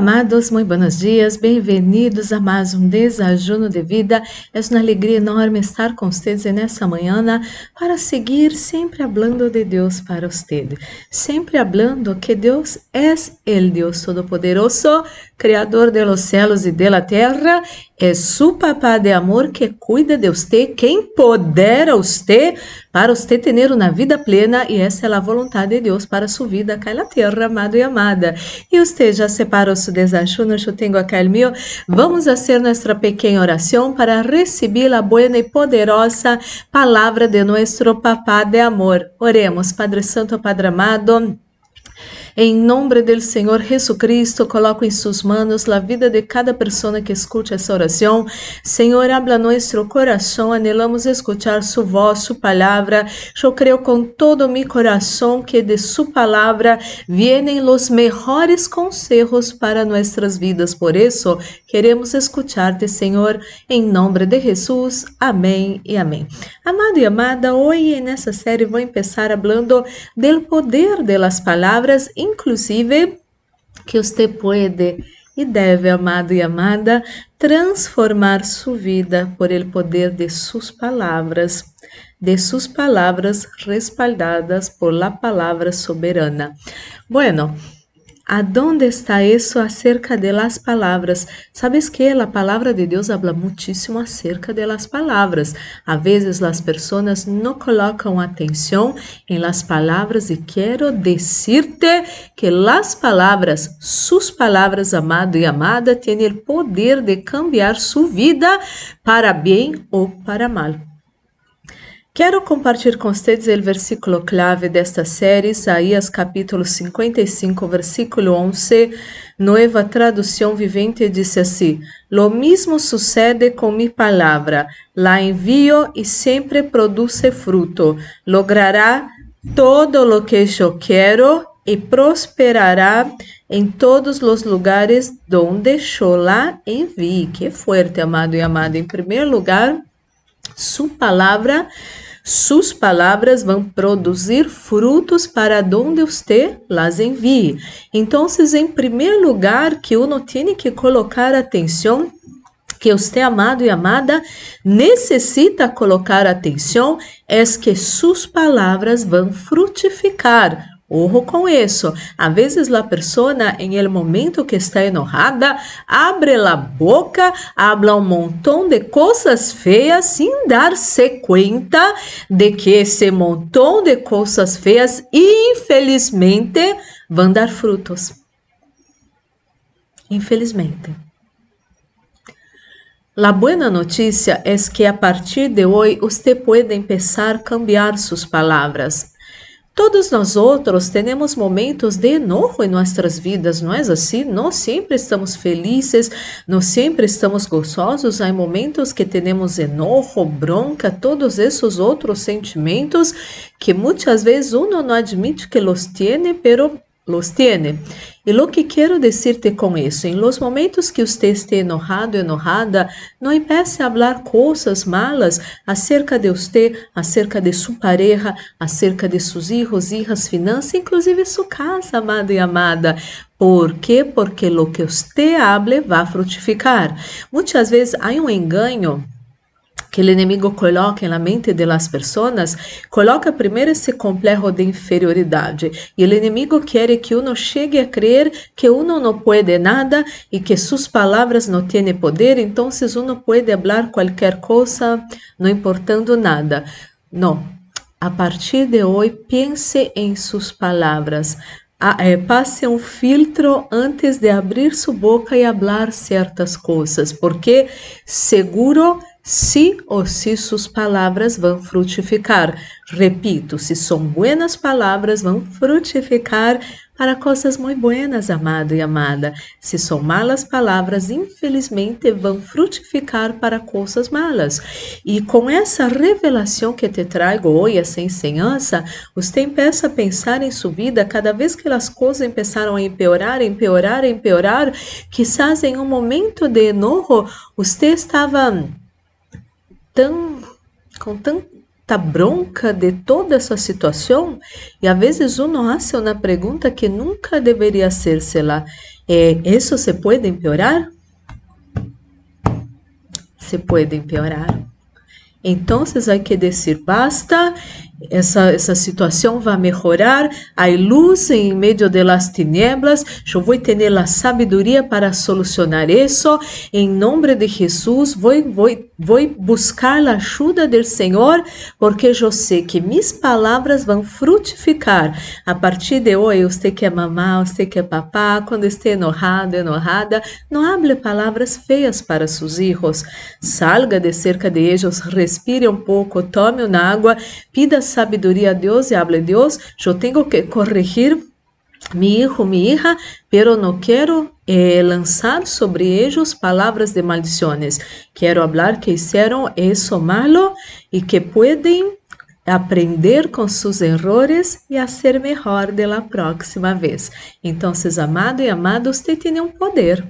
Amados, muito buenos dias, bem-vindos a mais um desajuno de vida. É uma alegria enorme estar com vocês nessa manhã para seguir sempre falando de Deus para vocês, sempre falando que Deus é o Deus Todo-Poderoso, Criador de los céus e de la terra, é su papá de amor que cuida de você, que empodera você para você ter uma vida plena e essa é a vontade de Deus para sua vida aqui na terra, amado e amada. E você já separou seu desajuno, eu tenho aqui o meu. Vamos fazer nossa pequena oração para receber a boa e poderosa palavra de nosso papá de amor. Oremos, Padre Santo, Padre amado. Em nome do Senhor Jesus Cristo, coloco em suas mãos a vida de cada pessoa que escute essa oração. Senhor, habla nosso coração, anelamos escuchar sua voz, sua palavra. Eu creio com todo meu coração que de sua palavra vienen os melhores conselhos para nossas vidas. Por isso, queremos escuchar-te, Senhor, em nome de Jesus. Amém e amém. Amado e amada, hoje nessa série vou começar falando do poder das palavras inclusive que você pode e deve, amado e amada, transformar sua vida por el poder de suas palavras, de suas palavras respaldadas por la palavra soberana. Bueno, ¿Aonde está isso acerca de las palavras? Sabes que a palavra de Deus habla muitíssimo acerca de las palavras. A vezes as pessoas não colocam atenção em las palavras e quero decirte que las palavras, suas palavras, amado e amada, têm o poder de cambiar sua vida para bem ou para mal. Quero compartilhar com vocês o versículo clave desta série, Isaías capítulo 55, versículo 11, nova tradução vivente, diz assim: Lo mismo sucede com mi palavra, la envio e sempre produce fruto, logrará todo lo que eu quero e prosperará em todos os lugares donde eu la envie. Que forte, amado e amada. Em primeiro lugar, sua palavra suas palavras vão produzir frutos para onde você las envie. Então, em primeiro lugar, que uno tem que colocar atenção que você, amado e amada, necessita colocar atenção é que suas palavras vão frutificar Ojo com isso. A vezes a pessoa, em el momento que está enojada, abre a boca, habla um montão de coisas feias sem dar-se conta de que esse montão de coisas feias, infelizmente, vão dar frutos. Infelizmente. La buena notícia é que a partir de hoje você pode começar a cambiar suas palavras. Todos nós outros temos momentos de enojo em nossas vidas, não é assim? Não sempre estamos felizes, não sempre estamos gozosos. Há momentos que temos enojo, bronca, todos esses outros sentimentos que muitas vezes uno não admite que los tiene, pero los tiene. E lo que quero decirte com isso, em los momentos que você esteja enojado, enojada, não empiece a falar coisas malas acerca de você, acerca de sua pareja, acerca de seus filhos, hijas, finanças, inclusive sua casa, amado e amada. Por quê? Porque lo que você hable vai frutificar. Muitas vezes há um engano que o inimigo coloca na mente das pessoas, coloca primeiro esse complexo de inferioridade. E o inimigo quer que uno chegue a crer que uno não pode nada e que suas palavras não têm poder, então uno pode falar qualquer coisa, não importando nada. Não. A partir de hoje, pense em suas palavras. Ah, é, passe um filtro antes de abrir sua boca e falar certas coisas, porque seguro se ou se suas palavras vão frutificar. Repito, se são buenas palavras, vão frutificar para coisas muito buenas, amado e amada. Se são malas palavras, infelizmente, vão frutificar para coisas malas. E com essa revelação que te trago hoje, essa ensinança, você começa a pensar em sua vida cada vez que as coisas começaram a empeorar, empeorar, empeorar, quizás em um momento de enojo, você estava tão com tanta bronca de toda essa situação e às vezes uno hace uma pergunta que nunca deveria hacérsela. Eh, ¿Eso se pode empeorar? Se pode empeorar. Então, hay que dizer basta essa, essa situação vai melhorar, há luz em meio de las tinieblas, eu vou ter a sabedoria para solucionar isso, em nome de Jesus, vou, vou, vou buscar a ajuda do Senhor, porque eu sei que minhas palavras vão frutificar. A partir de hoje, você que é mamá, você que é papá, quando esteja enojado, enojada, não hable palavras feias para seus filhos. Salga de cerca de eles, respire um pouco, tome uma água, pida sabedoria a Deus e hable Deus, eu tenho que corrigir mi hijo, mi hija, pero no quero eh, lançar sobre eles palavras de maldições. Quero falar que fizeram isso malo e que podem aprender com seus erros e ser melhor de la próxima vez. Então, amado e amado, você tem um poder.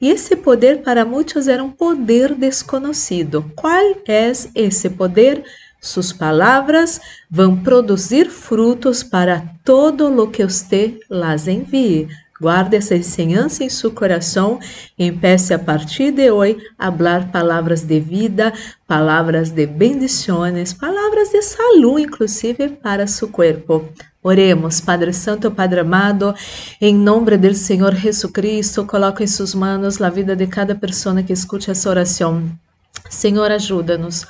E esse poder para muitos era um poder desconhecido. Qual é esse poder? Suas palavras vão produzir frutos para todo lo que você las envie. Guarde essa enseñança em seu coração empece a partir de hoje a falar palavras de vida, palavras de bendições, palavras de saúde, inclusive para seu corpo. Oremos, Padre Santo, Padre amado, em nome do Senhor Jesus Cristo, coloco em suas mãos a vida de cada pessoa que escute essa oração. Senhor, ajuda-nos.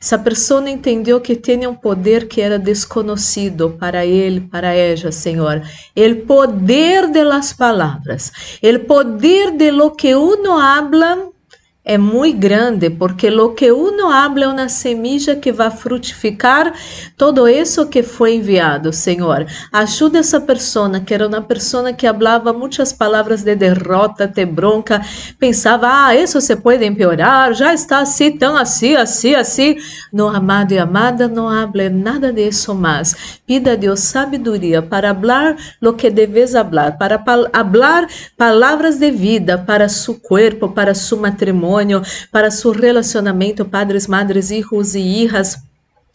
Essa pessoa entendeu que tinha um poder que era desconhecido para ele, para ela, Senhor. O poder de las palavras, o poder de lo que uno habla é muito grande, porque lo que uno habla é uma semilla que vai frutificar todo isso que foi enviado, Senhor. Ajuda essa pessoa, que era uma pessoa que falava muitas palavras de derrota, de bronca, pensava, ah, isso se pode empeorar, já está assim, tão assim, assim, assim. No amado e amada, não hable nada disso mais. Pida a Deus sabedoria para falar lo que deves falar, para falar palavras de vida para seu corpo, para seu matrimônio para su relacionamento, padres, madres, hijos e hijas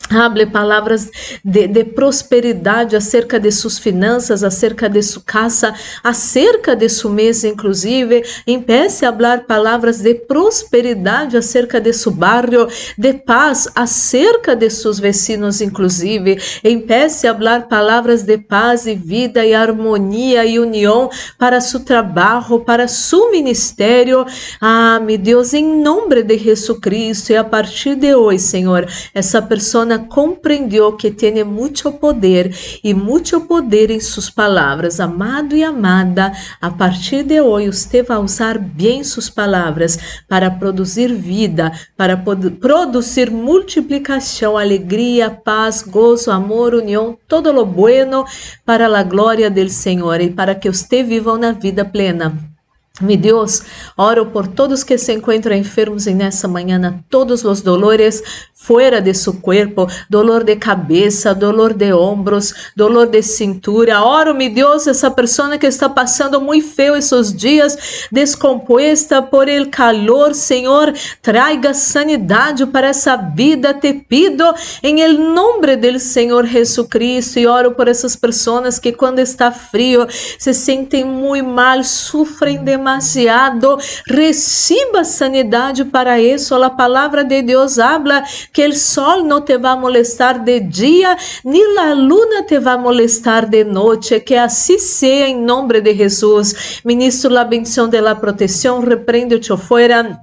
Hable palavras de, de, prosperidade acerca de suas finanças, acerca de sua casa, acerca de sua mesa, inclusive. Empece a falar palavras de prosperidade acerca de seu barrio, de paz acerca de seus vecinos, inclusive. Empece a falar palavras de paz e vida e harmonia e união para seu trabalho, para seu ministério. Ah, meu Deus, em nome de Jesus Cristo, e a partir de hoje, Senhor, essa pessoa compreendeu que tem muito poder e muito poder em suas palavras. Amado e amada, a partir de hoje você vai usar bem suas palavras para produzir vida, para produzir multiplicação, alegria, paz, gozo, amor, união, todo lo bueno para a glória do Senhor e para que você viva uma vida plena. Mi Deus, oro por todos que se encontram enfermos em nessa manhã, todos os dolores fora de seu corpo, dolor de cabeça, dolor de ombros, dolor de cintura. Oro, mi Deus, essa pessoa que está passando muito feio esses dias, descomposta por el calor, Senhor, traga sanidade para essa vida, te pido, em el nome do Senhor Jesus Cristo, e oro por essas pessoas que quando está frio se sentem muito mal, sofrem demasiado, receba sanidade para isso, a palavra de Deus habla que el sol no te a molestar de dia, ni la luna te a molestar de noite, que assim seja em nome de Jesus. Ministro la bendição de la proteção, repreende-te fora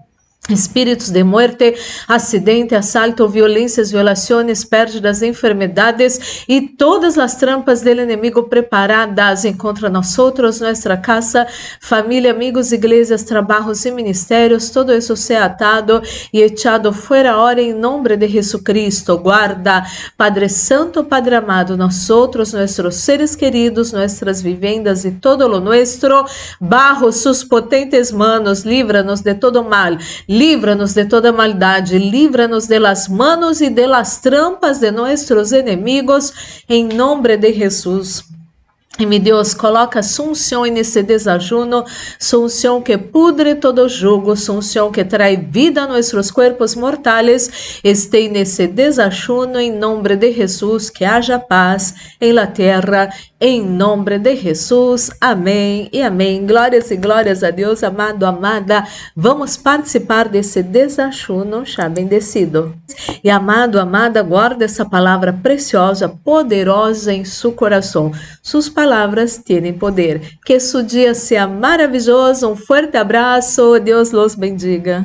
espíritos de muerte, acidente, assalto, violências, violações, pérdidas, enfermedades e todas as trampas do inimigo preparadas contra nós nossa casa, família, amigos, igrejas, trabalhos e ministérios, todo isso seja atado e echado fora hora em nome de Jesucristo. Guarda, Padre Santo, Padre amado, nós nossos seres queridos, nossas vivendas e todo lo nuestro, barro sus potentes manos, livra-nos de todo mal Livra-nos de toda maldade, livra-nos de las manos e de las trampas de nossos enemigos, em nome de Jesus. Mi Deus, coloca sunção nesse desajuno, sunção que pudre todo jugo, sunção que traz vida a nossos corpos mortais, este nesse desajuno, em nome de Jesus, que haja paz em la terra, em nome de Jesus. Amém e amém. Glórias e glórias a Deus, amado, amada. Vamos participar desse desajuno, chá bendecido. E amado, amada, guarda essa palavra preciosa, poderosa em seu coração. Suas palavras têm poder. Que seu dia seja maravilhoso. Um forte abraço. Deus los bendiga.